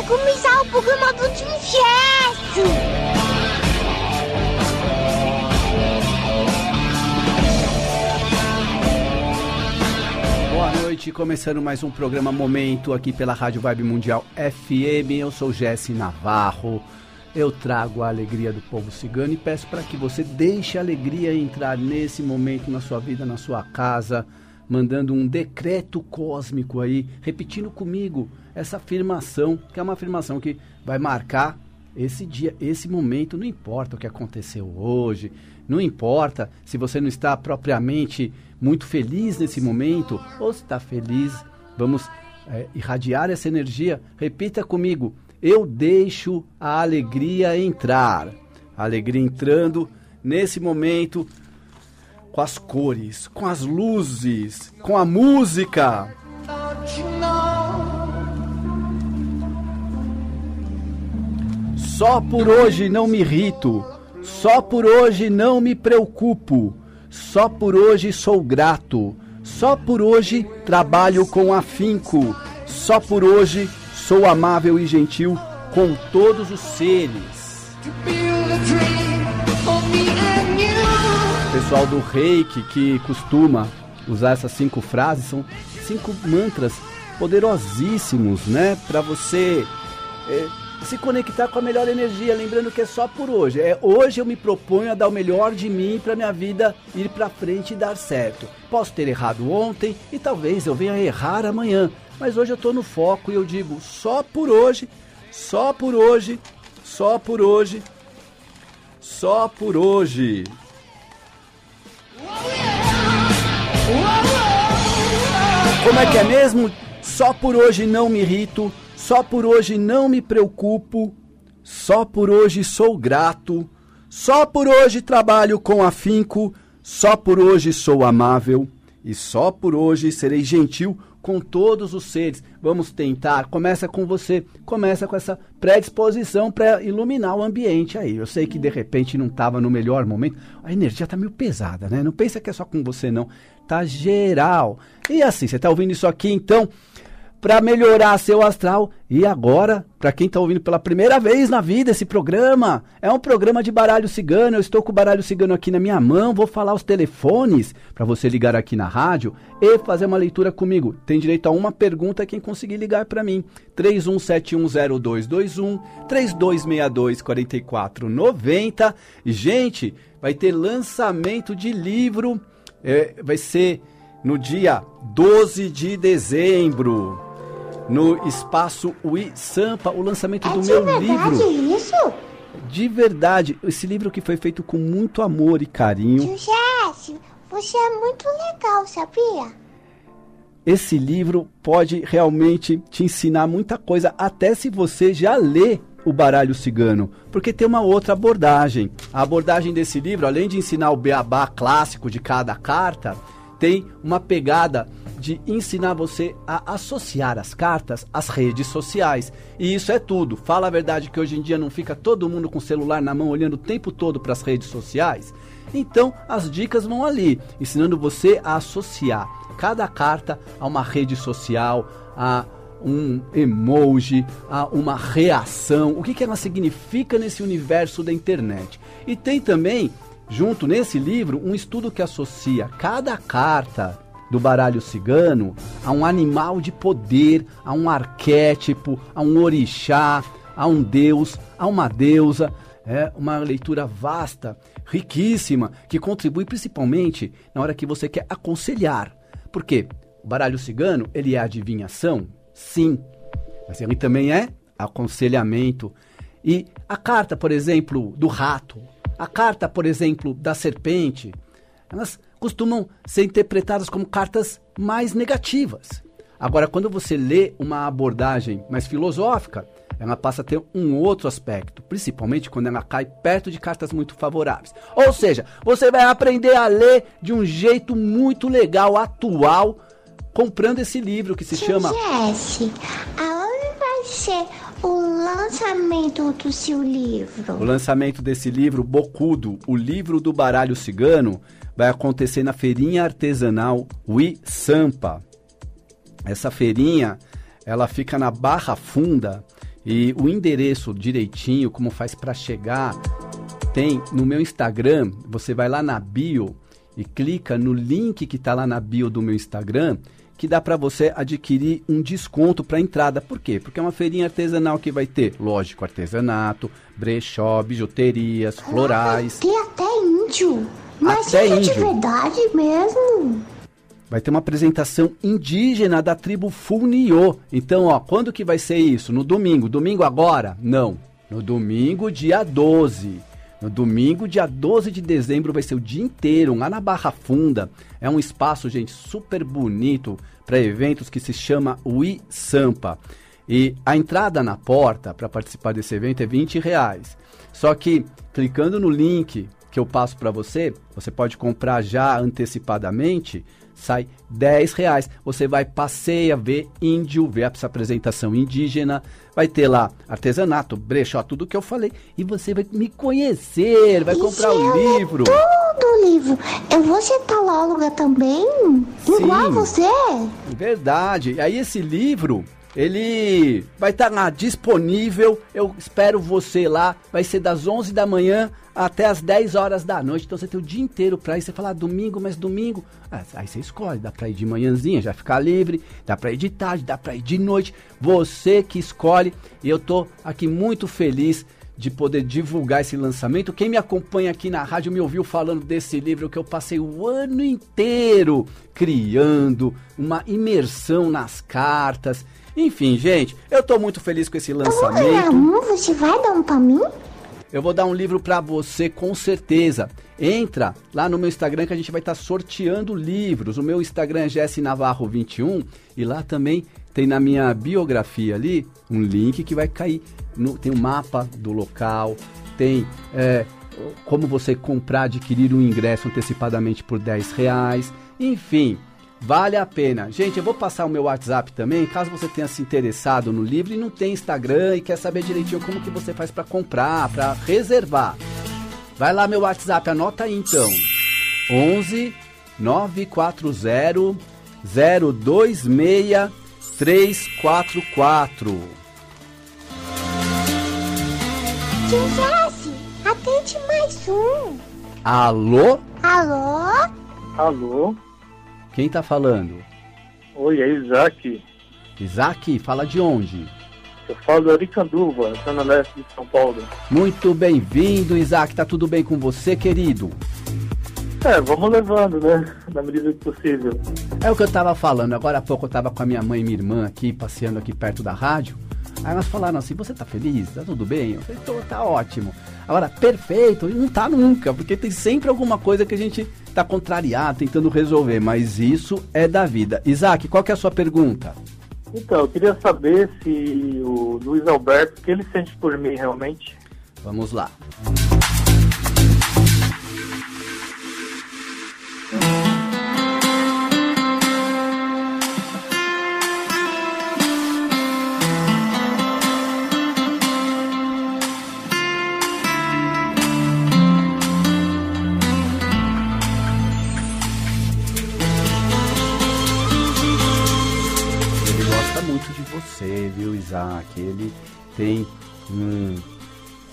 Vai começar o programa do Tim Boa noite, começando mais um programa Momento aqui pela Rádio Vibe Mundial FM. Eu sou Jesse Navarro. Eu trago a alegria do povo cigano e peço para que você deixe a alegria entrar nesse momento na sua vida, na sua casa, mandando um decreto cósmico aí, repetindo comigo essa afirmação, que é uma afirmação que vai marcar esse dia, esse momento, não importa o que aconteceu hoje, não importa se você não está propriamente muito feliz nesse momento ou se está feliz, vamos é, irradiar essa energia. Repita comigo: eu deixo a alegria entrar. A alegria entrando nesse momento com as cores, com as luzes, com a música. Só por hoje não me irrito, só por hoje não me preocupo, só por hoje sou grato, só por hoje trabalho com afinco, só por hoje Sou amável e gentil com todos os seres. pessoal do reiki que costuma usar essas cinco frases são cinco mantras poderosíssimos, né? Para você é, se conectar com a melhor energia. Lembrando que é só por hoje. É hoje eu me proponho a dar o melhor de mim para minha vida ir para frente e dar certo. Posso ter errado ontem e talvez eu venha errar amanhã. Mas hoje eu estou no foco e eu digo só por hoje, só por hoje, só por hoje, só por hoje. Como é que é mesmo? Só por hoje não me irrito, só por hoje não me preocupo, só por hoje sou grato, só por hoje trabalho com afinco, só por hoje sou amável e só por hoje serei gentil com todos os seres. Vamos tentar. Começa com você, começa com essa predisposição para iluminar o ambiente aí. Eu sei que de repente não estava no melhor momento. A energia está meio pesada, né? Não pensa que é só com você não. Tá geral. E assim, você está ouvindo isso aqui, então para melhorar seu astral. E agora, para quem está ouvindo pela primeira vez na vida esse programa, é um programa de baralho cigano. Eu estou com o baralho cigano aqui na minha mão. Vou falar os telefones para você ligar aqui na rádio e fazer uma leitura comigo. Tem direito a uma pergunta quem conseguir ligar para mim. 31710221 3262 4490. Gente, vai ter lançamento de livro. É, vai ser no dia 12 de dezembro no espaço Ui Sampa, o lançamento é do meu livro. isso? De verdade, esse livro que foi feito com muito amor e carinho. Jesse, você é muito legal, sabia? Esse livro pode realmente te ensinar muita coisa, até se você já lê o baralho cigano, porque tem uma outra abordagem. A abordagem desse livro, além de ensinar o beabá clássico de cada carta, tem uma pegada de ensinar você a associar as cartas às redes sociais. E isso é tudo. Fala a verdade que hoje em dia não fica todo mundo com o celular na mão olhando o tempo todo para as redes sociais. Então, as dicas vão ali, ensinando você a associar cada carta a uma rede social, a um emoji, a uma reação, o que, que ela significa nesse universo da internet. E tem também, junto nesse livro, um estudo que associa cada carta do baralho cigano a um animal de poder, a um arquétipo, a um orixá, a um deus, a uma deusa. É uma leitura vasta, riquíssima, que contribui principalmente na hora que você quer aconselhar. Por quê? O baralho cigano, ele é adivinhação? Sim. Mas ele também é aconselhamento. E a carta, por exemplo, do rato, a carta, por exemplo, da serpente, elas costumam ser interpretadas como cartas mais negativas. Agora, quando você lê uma abordagem mais filosófica, ela passa a ter um outro aspecto, principalmente quando ela cai perto de cartas muito favoráveis. Ou seja, você vai aprender a ler de um jeito muito legal, atual, comprando esse livro que se chama. Jesse, aonde vai ser o lançamento do seu livro? O lançamento desse livro, Bocudo, o livro do baralho cigano, vai acontecer na feirinha artesanal Ui Sampa. Essa feirinha, ela fica na Barra Funda, E o endereço direitinho, como faz para chegar, tem no meu Instagram. Você vai lá na bio e clica no link que está lá na bio do meu Instagram, que dá para você adquirir um desconto para entrada. Por quê? Porque é uma feirinha artesanal que vai ter, lógico, artesanato, brechó, bijuterias, florais. Tem até índio. Mas Até é de índio. verdade mesmo? Vai ter uma apresentação indígena da tribo Funiô. Então, ó, quando que vai ser isso? No domingo. Domingo agora? Não. No domingo, dia 12. No domingo, dia 12 de dezembro, vai ser o dia inteiro, lá na Barra Funda. É um espaço, gente, super bonito para eventos que se chama Ui Sampa. E a entrada na porta para participar desse evento é 20 reais. Só que clicando no link que eu passo para você, você pode comprar já antecipadamente, sai 10 reais. Você vai passeia, ver índio, ver essa apresentação indígena, vai ter lá artesanato, brechó, tudo que eu falei, e você vai me conhecer, vai comprar o Isso é livro. Tudo livro. Eu vou ser talóloga também? Igual Sim. você? Verdade. E aí esse livro, ele vai estar lá disponível. Eu espero você lá. Vai ser das 11 da manhã até as 10 horas da noite. Então você tem o dia inteiro para ir. Você fala ah, domingo, mas domingo. Ah, aí você escolhe. Dá para ir de manhãzinha, já ficar livre. Dá para ir de tarde, dá para ir de noite. Você que escolhe. E eu tô aqui muito feliz de poder divulgar esse lançamento. Quem me acompanha aqui na rádio me ouviu falando desse livro que eu passei o ano inteiro criando, uma imersão nas cartas. Enfim, gente, eu tô muito feliz com esse lançamento. um, você vai dar um pra mim? Eu vou dar um livro pra você com certeza. Entra lá no meu Instagram que a gente vai estar sorteando livros. O meu Instagram é Jesse Navarro 21 e lá também tem na minha biografia ali um link que vai cair. No- tem um mapa do local, tem é, como você comprar, adquirir um ingresso antecipadamente por 10 reais. Enfim, Vale a pena. Gente, eu vou passar o meu WhatsApp também, caso você tenha se interessado no livro e não tem Instagram e quer saber direitinho como que você faz para comprar, para reservar. Vai lá meu WhatsApp, anota aí então. 11 940 026 344. Tio Jesse, atende mais um. Alô? Alô? Alô? Quem tá falando? Oi, é Isaac. Isaac, fala de onde? Eu falo do Aricanduva, Zona Leste de São Paulo. Muito bem-vindo, Isaac. Tá tudo bem com você, querido? É, vamos levando, né? Na medida do possível. É o que eu tava falando. Agora há pouco eu tava com a minha mãe e minha irmã aqui, passeando aqui perto da rádio. Aí elas falaram assim, você tá feliz? Tá tudo bem? Eu falei, tô, tá ótimo. Agora, perfeito, não tá nunca, porque tem sempre alguma coisa que a gente tá contrariado, tentando resolver, mas isso é da vida. Isaac, qual que é a sua pergunta? Então, eu queria saber se o Luiz Alberto, o que ele sente por mim realmente? Vamos lá. Ele Isaac? Ele tem um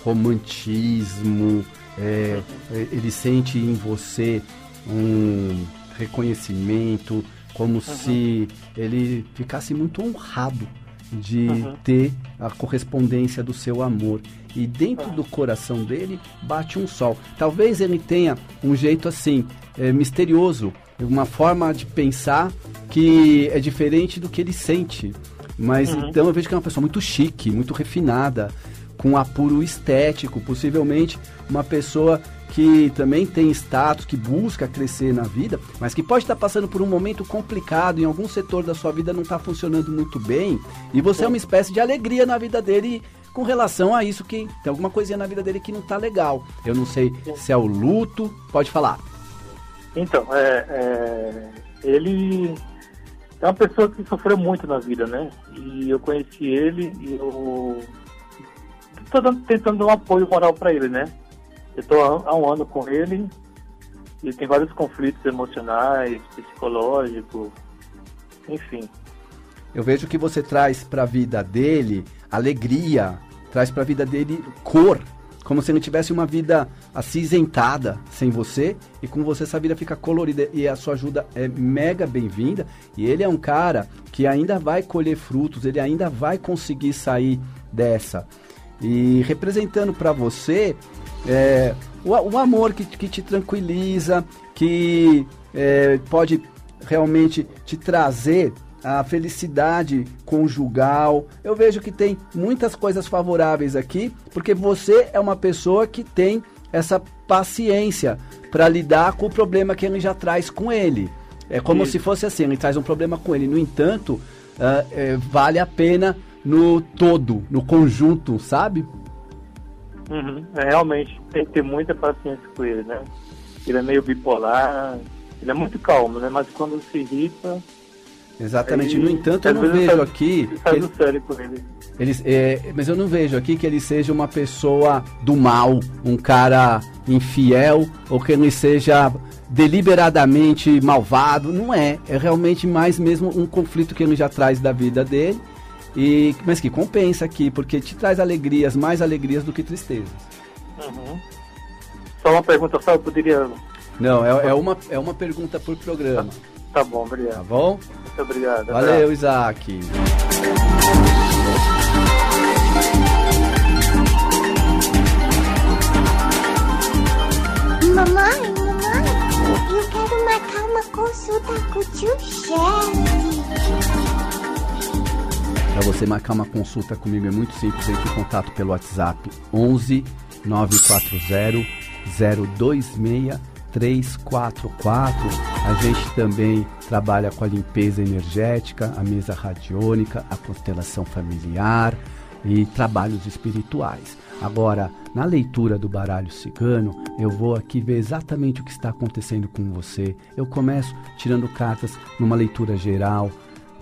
romantismo, é, ele sente em você um reconhecimento, como se ele ficasse muito honrado de Uhum. ter a correspondência do seu amor. E dentro do coração dele bate um sol. Talvez ele tenha um jeito assim, é, misterioso, uma forma de pensar que é diferente do que ele sente. Mas Uhum. então eu vejo que é uma pessoa muito chique, muito refinada, com apuro estético, possivelmente uma pessoa que também tem status, que busca crescer na vida, mas que pode estar passando por um momento complicado, em algum setor da sua vida não está funcionando muito bem, e você é uma espécie de alegria na vida dele com relação a isso que tem alguma coisinha na vida dele que não está legal. Eu não sei se é o luto, pode falar. Então, é, é, ele é uma pessoa que sofreu muito na vida, né? E eu conheci ele e eu dando- tentando dar um apoio moral para ele, né? Eu há há um ano com ele e tem vários conflitos emocionais, psicológicos, enfim. eu vejo que você traz para a vida dele alegria, traz para a vida dele cor, como se ele tivesse uma vida acinzentada sem você e com você essa vida fica colorida e a sua ajuda é mega bem-vinda e ele é um cara que ainda vai colher frutos, ele ainda vai conseguir sair dessa. E representando para você é, o, o, amor que, que te tranquiliza, que é, pode realmente te trazer a felicidade conjugal. Eu vejo que tem muitas coisas favoráveis aqui, porque você é uma pessoa que tem essa paciência para lidar com o problema que ele já traz com ele. É como se fosse assim, ele traz um problema com ele. No entanto, uh, é, vale a pena no todo, no conjunto, sabe? Uhum. É, realmente, tem que ter muita paciência com ele, né? Ele é meio bipolar, ele é muito calmo, né? Mas quando se irrita, Exatamente. Aí, no entanto, eu não vejo faz, aqui. Faz ele, sério com ele. Eles, é, mas eu não vejo aqui que ele seja uma pessoa do mal, um cara infiel, ou que ele seja deliberadamente malvado. Não é. É realmente mais mesmo um conflito que ele já traz da vida dele. E, mas que compensa aqui, porque te traz alegrias, mais alegrias do que tristezas. Uhum. Só uma pergunta só, eu poderia. Não, é, é, uma, é uma pergunta por programa. Tá, tá bom, obrigado. Tá bom? Muito obrigado. Valeu, Isaac. Mamãe, mamãe, eu quero marcar uma consulta com o tio chefe. Para você marcar uma consulta comigo é muito simples, entre em contato pelo WhatsApp 11 940 026 344. A gente também trabalha com a limpeza energética, a mesa radiônica, a constelação familiar e trabalhos espirituais. Agora, na leitura do baralho cigano, eu vou aqui ver exatamente o que está acontecendo com você. Eu começo tirando cartas numa leitura geral,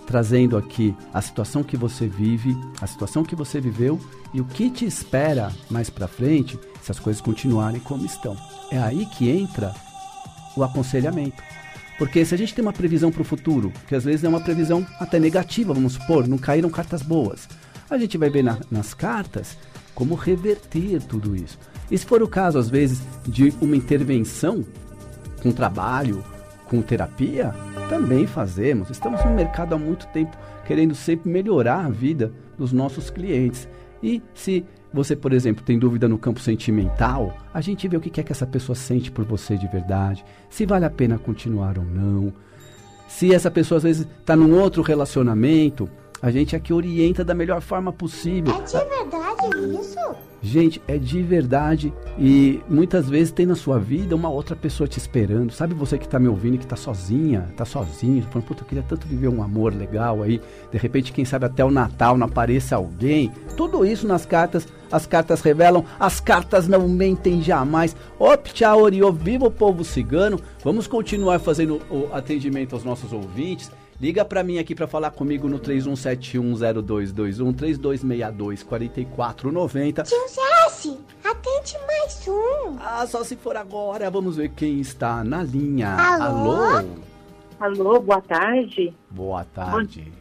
trazendo aqui a situação que você vive, a situação que você viveu e o que te espera mais para frente se as coisas continuarem como estão. É aí que entra o aconselhamento. Porque se a gente tem uma previsão para o futuro, que às vezes é uma previsão até negativa, vamos supor, não caíram cartas boas, a gente vai ver na, nas cartas como reverter tudo isso. E se for o caso, às vezes, de uma intervenção com trabalho, com terapia, também fazemos. Estamos no mercado há muito tempo querendo sempre melhorar a vida dos nossos clientes. E se você, por exemplo, tem dúvida no campo sentimental, a gente vê o que é que essa pessoa sente por você de verdade, se vale a pena continuar ou não. Se essa pessoa às vezes está num outro relacionamento, a gente aqui orienta da melhor forma possível. É de verdade isso? Gente, é de verdade e muitas vezes tem na sua vida uma outra pessoa te esperando. Sabe você que está me ouvindo e que está sozinha, está sozinho, falando, puta, eu queria tanto viver um amor legal aí. De repente, quem sabe até o Natal não apareça alguém. Tudo isso nas cartas, as cartas revelam, as cartas não mentem jamais. Optia Oriô, viva o povo cigano. Vamos continuar fazendo o atendimento aos nossos ouvintes. Liga para mim aqui para falar comigo no 31710221 3262 4490. Tio Jesse, atende mais um. Ah, só se for agora. Vamos ver quem está na linha. Alô? Alô, Alô boa tarde. Boa tarde.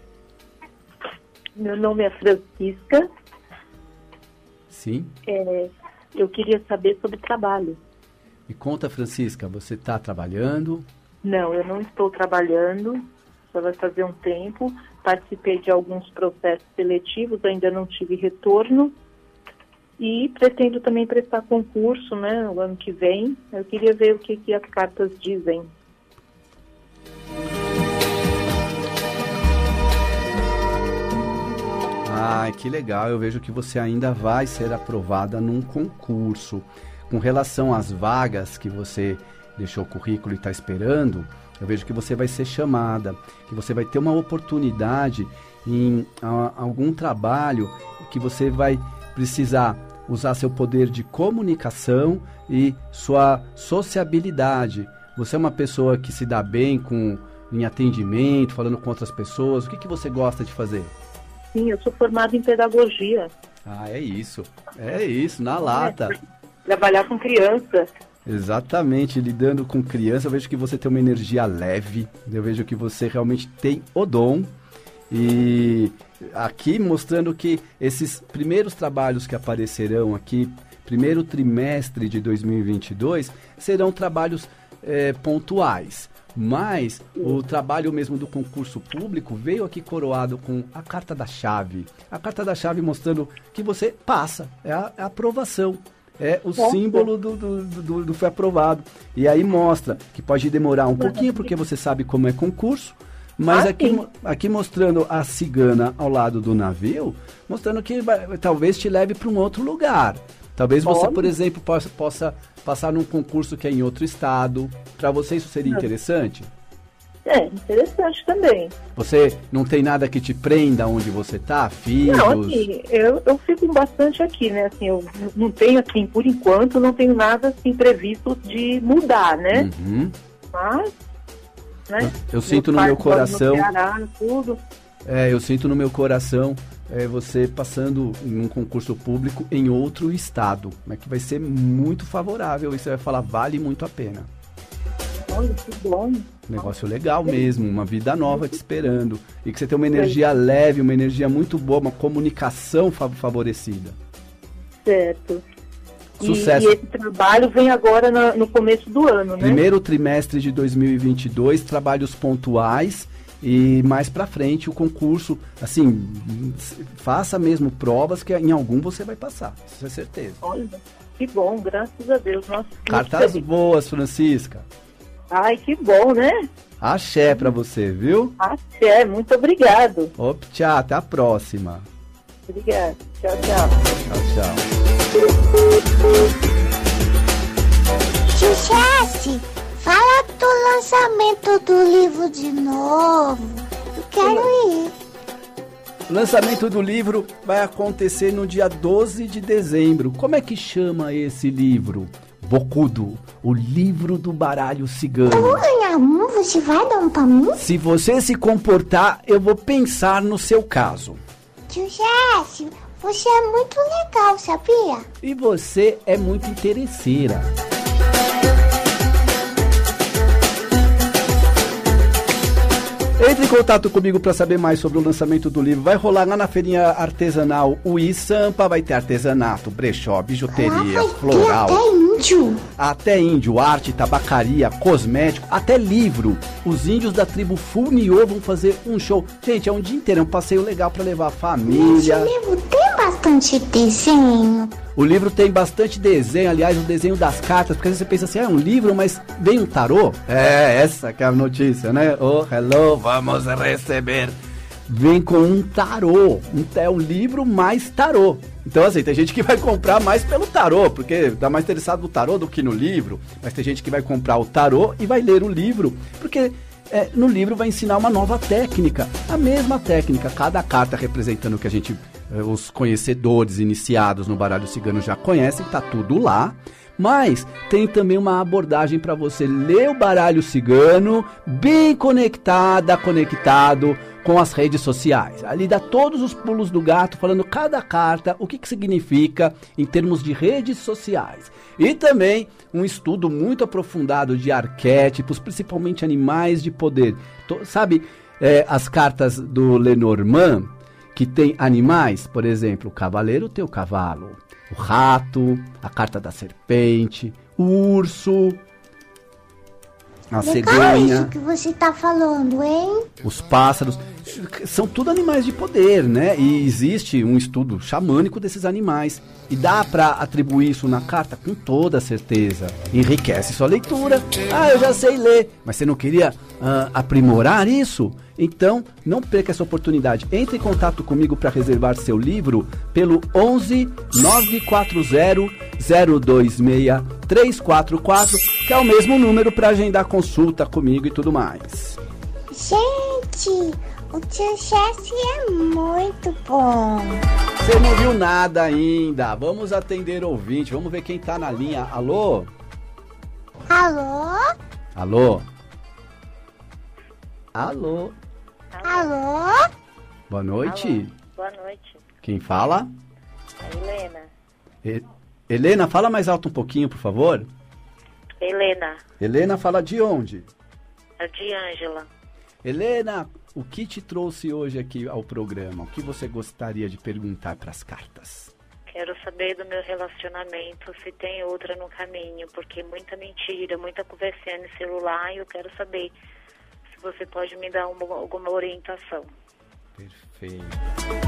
Meu nome é Francisca. Sim. É, eu queria saber sobre trabalho. Me conta, Francisca, você está trabalhando? Não, eu não estou trabalhando vai fazer um tempo. Participei de alguns processos seletivos, ainda não tive retorno. E pretendo também prestar concurso, né, o ano que vem. Eu queria ver o que, que as cartas dizem. Ah, que legal. Eu vejo que você ainda vai ser aprovada num concurso. Com relação às vagas que você deixou o currículo e está esperando, eu vejo que você vai ser chamada, que você vai ter uma oportunidade em a, algum trabalho que você vai precisar usar seu poder de comunicação e sua sociabilidade. Você é uma pessoa que se dá bem com em atendimento, falando com outras pessoas. O que, que você gosta de fazer? Sim, eu sou formada em pedagogia. Ah, é isso. É isso, na lata. É, trabalhar com criança. Exatamente, lidando com criança, eu vejo que você tem uma energia leve, eu vejo que você realmente tem o dom E aqui mostrando que esses primeiros trabalhos que aparecerão aqui, primeiro trimestre de 2022, serão trabalhos é, pontuais. Mas o trabalho mesmo do concurso público veio aqui coroado com a carta da chave. A carta da chave mostrando que você passa, é a, é a aprovação. É o símbolo do, do, do, do, foi aprovado. E aí mostra que pode demorar um pouquinho, porque você sabe como é concurso. Mas ah, aqui, aqui mostrando a cigana ao lado do navio, mostrando que talvez te leve para um outro lugar. Talvez você, por exemplo, possa, possa passar num concurso que é em outro estado. Para você isso seria interessante? É, interessante também. Você não tem nada que te prenda onde você tá, filhos? Não, assim, eu, eu fico bastante aqui, né? Assim, eu não tenho, assim, por enquanto, não tenho nada, assim, previsto de mudar, né? Uhum. Mas, né? Eu, eu sinto no meu coração... No Ceará, tudo. É, eu sinto no meu coração é, você passando em um concurso público em outro estado, né, que vai ser muito favorável e você vai falar, vale muito a pena. Olha, que bom. Negócio legal mesmo, uma vida nova te esperando. E que você tem uma energia leve, uma energia muito boa, uma comunicação favorecida. Certo. Sucesso. E, e esse trabalho vem agora no, no começo do ano, né? Primeiro trimestre de 2022, trabalhos pontuais e mais para frente o concurso, assim, faça mesmo provas que em algum você vai passar, isso é certeza. Olha, que bom, graças a Deus. Nossa, Cartas boas, Francisca. Ai, que bom, né? Axé para você, viu? Axé, muito obrigado. Op, tchau, até a próxima. Obrigada. Tchau, tchau. Tchau, tchau. Sucesso! Fala do lançamento do livro de novo. Eu quero ir. O lançamento do livro vai acontecer no dia 12 de dezembro. Como é que chama esse livro? Bocudo, o livro do baralho cigano. Eu vou ganhar um, você vai dar um pra mim? Se você se comportar, eu vou pensar no seu caso. Tio Jéssico, você é muito legal, sabia? E você é muito interesseira. Entre em contato comigo para saber mais sobre o lançamento do livro. Vai rolar lá na feirinha artesanal o Sampa, vai ter artesanato, brechó, bijuteria, ah, floral. Até índio. Até índio, arte, tabacaria, cosmético, até livro. Os índios da tribo Funiô vão fazer um show. Gente, é um dia inteiro, é um passeio legal para levar a família. Esse livro tem bastante desenho. O livro tem bastante desenho, aliás, o desenho das cartas, porque às vezes você pensa assim, é um livro, mas vem um tarô? É, essa que é a notícia, né? Oh, hello, vamos receber. Vem com um tarô. É um livro mais tarô. Então, assim, tem gente que vai comprar mais pelo tarô, porque dá mais interessado no tarô do que no livro. Mas tem gente que vai comprar o tarô e vai ler o livro, porque é, no livro vai ensinar uma nova técnica. A mesma técnica, cada carta representando o que a gente eh, os conhecedores iniciados no baralho cigano já conhecem, tá tudo lá. Mas tem também uma abordagem para você ler o baralho cigano bem conectada, conectado com as redes sociais. Ali dá todos os pulos do gato, falando cada carta, o que, que significa em termos de redes sociais. E também um estudo muito aprofundado de arquétipos, principalmente animais de poder. sabe é, as cartas do Lenormand? Que tem animais, por exemplo, o cavaleiro tem o cavalo, o rato, a carta da serpente, o urso, a Legal cegonha. isso que você está falando, hein? Os pássaros. São tudo animais de poder, né? E existe um estudo xamânico desses animais. E dá para atribuir isso na carta com toda certeza. Enriquece sua leitura. Ah, eu já sei ler. Mas você não queria uh, aprimorar isso? Então, não perca essa oportunidade. Entre em contato comigo para reservar seu livro pelo 11 940 026 344, que é o mesmo número para agendar consulta comigo e tudo mais. Gente, o tio Chefe é muito bom. Você não viu nada ainda. Vamos atender ouvinte. Vamos ver quem tá na linha. Alô? Alô? Alô? Alô? Alô? Boa noite. Alô. Boa noite. Quem fala? A Helena. E... Helena, fala mais alto um pouquinho, por favor. Helena. Helena fala de onde? É de Ângela. Helena, o que te trouxe hoje aqui ao programa? O que você gostaria de perguntar para as cartas? Quero saber do meu relacionamento, se tem outra no caminho, porque muita mentira, muita conversinha no celular e eu quero saber se você pode me dar uma, alguma orientação. Perfeito.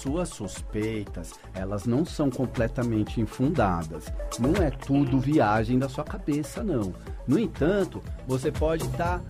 Suas suspeitas, elas não são completamente infundadas. Não é tudo viagem da sua cabeça, não. No entanto, você pode estar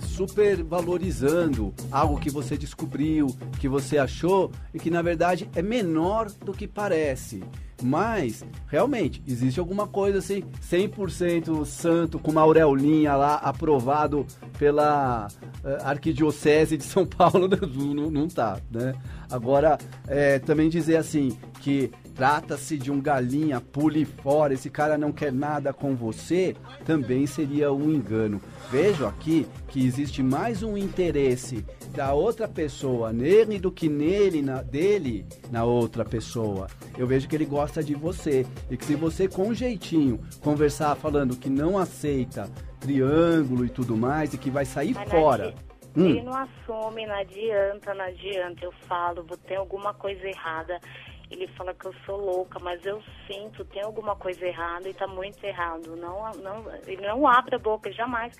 super valorizando algo que você descobriu, que você achou e que na verdade é menor do que parece. Mas, realmente, existe alguma coisa assim, 100% santo, com uma aureolinha lá, aprovado pela eh, Arquidiocese de São Paulo, não, não, tá, né? Agora, eh, também dizer assim, que trata-se de um galinha, pule fora, esse cara não quer nada com você, também seria um engano. Vejo aqui que existe mais um interesse da outra pessoa nele do que nele, na, dele, na outra pessoa. Eu vejo que ele gosta de você e que se você com um jeitinho conversar falando que não aceita triângulo e tudo mais e que vai sair Mas fora. Hum. Ele não assume, não adianta, não adianta. Eu falo, vou ter alguma coisa errada. Ele fala que eu sou louca, mas eu sinto, tem alguma coisa errada e tá muito errado. Não, não, ele não abre a boca, jamais.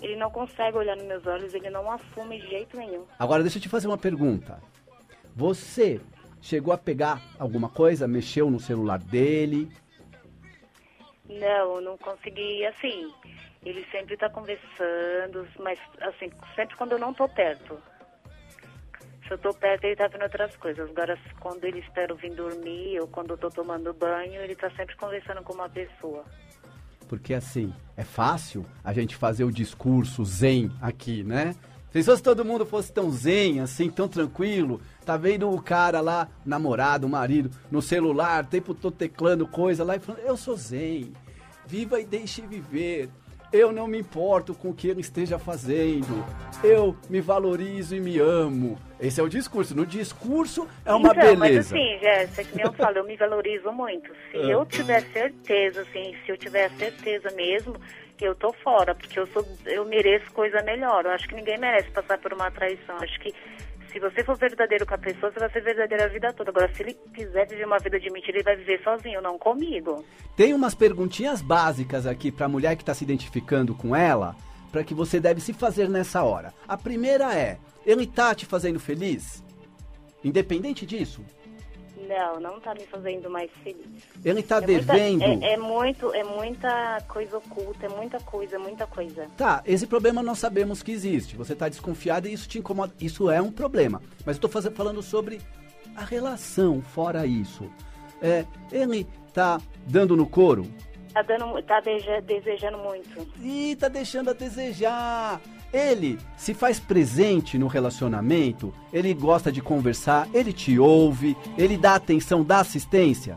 Ele não consegue olhar nos meus olhos, ele não assume de jeito nenhum. Agora deixa eu te fazer uma pergunta. Você chegou a pegar alguma coisa, mexeu no celular dele? Não, não consegui, assim. Ele sempre tá conversando, mas assim, sempre quando eu não tô perto. Se eu tô perto, ele tá vendo outras coisas. Agora, quando ele espera vir dormir ou quando eu tô tomando banho, ele tá sempre conversando com uma pessoa. Porque assim, é fácil a gente fazer o discurso zen aqui, né? Se fosse todo mundo fosse tão zen, assim, tão tranquilo, tá vendo o cara lá, namorado, marido, no celular, o tempo todo teclando coisa lá e falando, eu sou zen, viva e deixe viver. Eu não me importo com o que ele esteja fazendo. Eu me valorizo e me amo. Esse é o discurso. No discurso é uma então, beleza. mas assim, Jéssica, que nem eu falo, eu me valorizo muito. Se Ah. eu tiver certeza, assim, se eu tiver certeza mesmo, eu tô fora, porque eu sou, eu mereço coisa melhor. Eu acho que ninguém merece passar por uma traição. Acho que se você for verdadeiro com a pessoa, você vai ser verdadeiro a vida toda. Agora, se ele quiser viver uma vida de mentira, ele vai viver sozinho, não comigo. Tem umas perguntinhas básicas aqui para a mulher que está se identificando com ela, para que você deve se fazer nessa hora. A primeira é: ele tá te fazendo feliz? Independente disso, Não, não tá me fazendo mais feliz. ele tá É muita- devendo. é, é muito, é muita coisa oculta, é muita coisa, muita coisa. Tá, esse problema nós sabemos que existe. Você tá desconfiada e isso te incomoda. Isso é um problema. Mas eu tô faze- falando sobre a relação fora isso. É, ele tá dando no couro? Tá dando, tá desejando muito. Ih, tá deixando a desejar. Ele se faz presente no relacionamento, ele gosta de conversar, ele te ouve, ele dá atenção, dá assistência.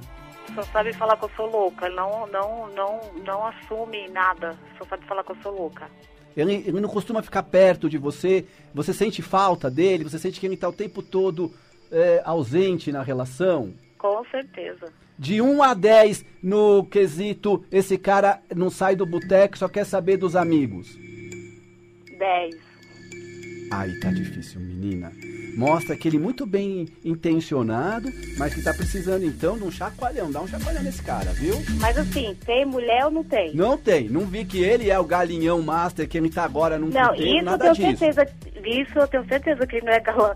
Só sabe falar que eu sou louca, não, não, não, não assume nada. Só sabe falar que eu sou louca. Ele, ele não costuma ficar perto de você, você sente falta dele, você sente que ele está o tempo todo é, ausente na relação. Com certeza. De 1 a 10 no quesito, esse cara não sai do boteco, só quer saber dos amigos. 10. Aí tá difícil, menina. Mostra que ele muito bem intencionado, mas que tá precisando então de um chacoalhão. Dá um chacoalhão nesse cara, viu? Mas assim, tem mulher ou não tem? Não tem. Não vi que ele é o galinhão master, que ele tá agora num Não, puteiro, isso eu tenho disso. certeza. Isso eu tenho certeza que ele não é galã.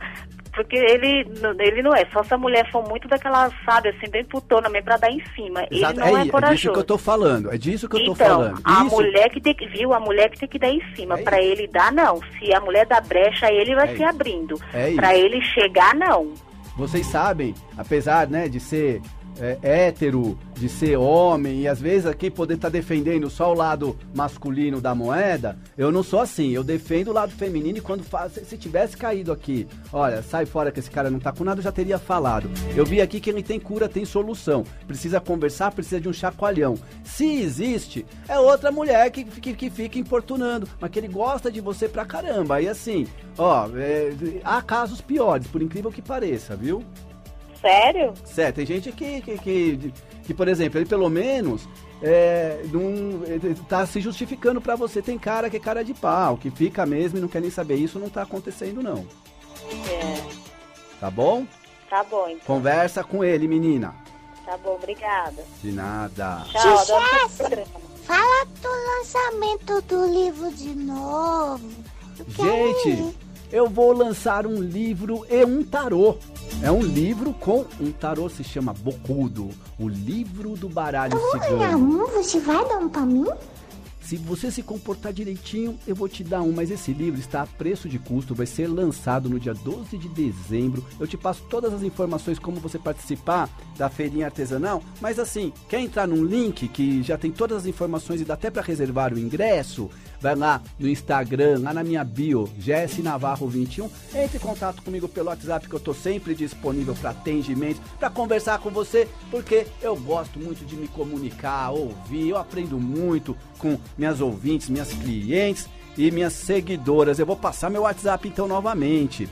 Porque ele, ele não é. Só se a mulher for muito daquela, sabe, assim, bem putona mesmo pra dar em cima. Exato. Ele não é, é, corajoso. disso que eu tô falando. É disso que eu tô então, falando. a Isso. mulher que tem que, viu? A mulher que tem que dar em cima. É pra ele dar, não. Se a mulher dá brecha, ele vai É se isso. abrindo. É pra isso. ele chegar, não. Vocês sabem, apesar né, de ser é, hétero, de ser homem, e às vezes aqui poder estar defendendo só o lado masculino da moeda, eu não sou assim. Eu defendo o lado feminino e quando faz, se tivesse caído aqui, olha, sai fora que esse cara não tá com nada, eu já teria falado. Eu vi aqui que ele tem cura, tem solução. Precisa conversar, precisa de um chacoalhão. Se existe, é outra mulher que, que, que fica importunando, mas que ele gosta de você pra caramba. Aí assim, ó, é, há casos piores, por incrível que pareça, viu? Sério? Certo, tem gente que, que, que, que, por exemplo, ele pelo menos é, não, tá se justificando pra você. Tem cara que é cara de pau, que fica mesmo e não quer nem saber. Isso não tá acontecendo, não. É. Tá bom? Tá bom, então. Conversa com ele, menina. Tá bom, obrigada. De nada. Tchau, Sucesso! Fala do lançamento do livro de novo. Eu quero Gente, ir. Eu vou lançar um livro e um tarô. É um livro com um tarô, se chama Bocudo, o livro do baralho Olha, cigano. um, você vai dar um pra mim? Se você se comportar direitinho, eu vou te dar um, mas esse livro está a preço de custo, vai ser lançado no dia 12 de dezembro. Eu te passo todas as informações como você participar da feirinha artesanal, mas assim, quer entrar num link que já tem todas as informações e dá até para reservar o ingresso? Vai lá no Instagram, lá na minha bio, GS Navarro 21. Entre em contato comigo pelo WhatsApp que eu tô sempre disponível para atendimento, para conversar com você, porque eu gosto muito de me comunicar, ouvir, eu aprendo muito com minhas ouvintes, minhas clientes e minhas seguidoras. Eu vou passar meu WhatsApp então novamente.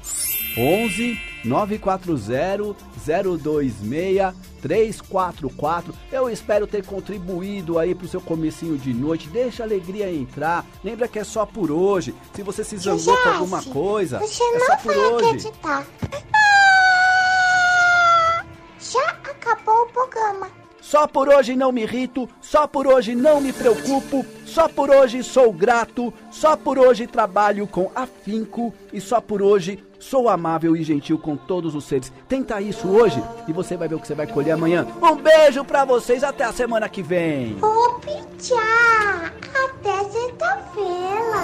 11 940 026 344. Eu espero ter contribuído aí pro seu comecinho de noite. Deixa a alegria entrar. Lembra que é só por hoje. Se você se zangou com alguma coisa, Você é não só por vai hoje. acreditar. Ah! Já acabou o programa. Só por hoje não me irrito, só por hoje não me preocupo, só por hoje sou grato, só por hoje trabalho com afinco e só por hoje sou amável e gentil com todos os seres. Tenta isso hoje e você vai ver o que você vai colher amanhã. Um beijo pra vocês, até a semana que vem. Ô, Pichá, até sexta-feira.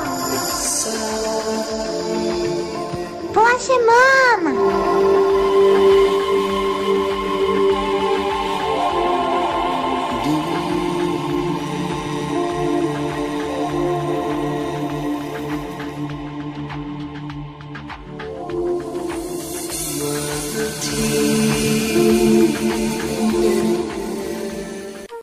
Boa semana.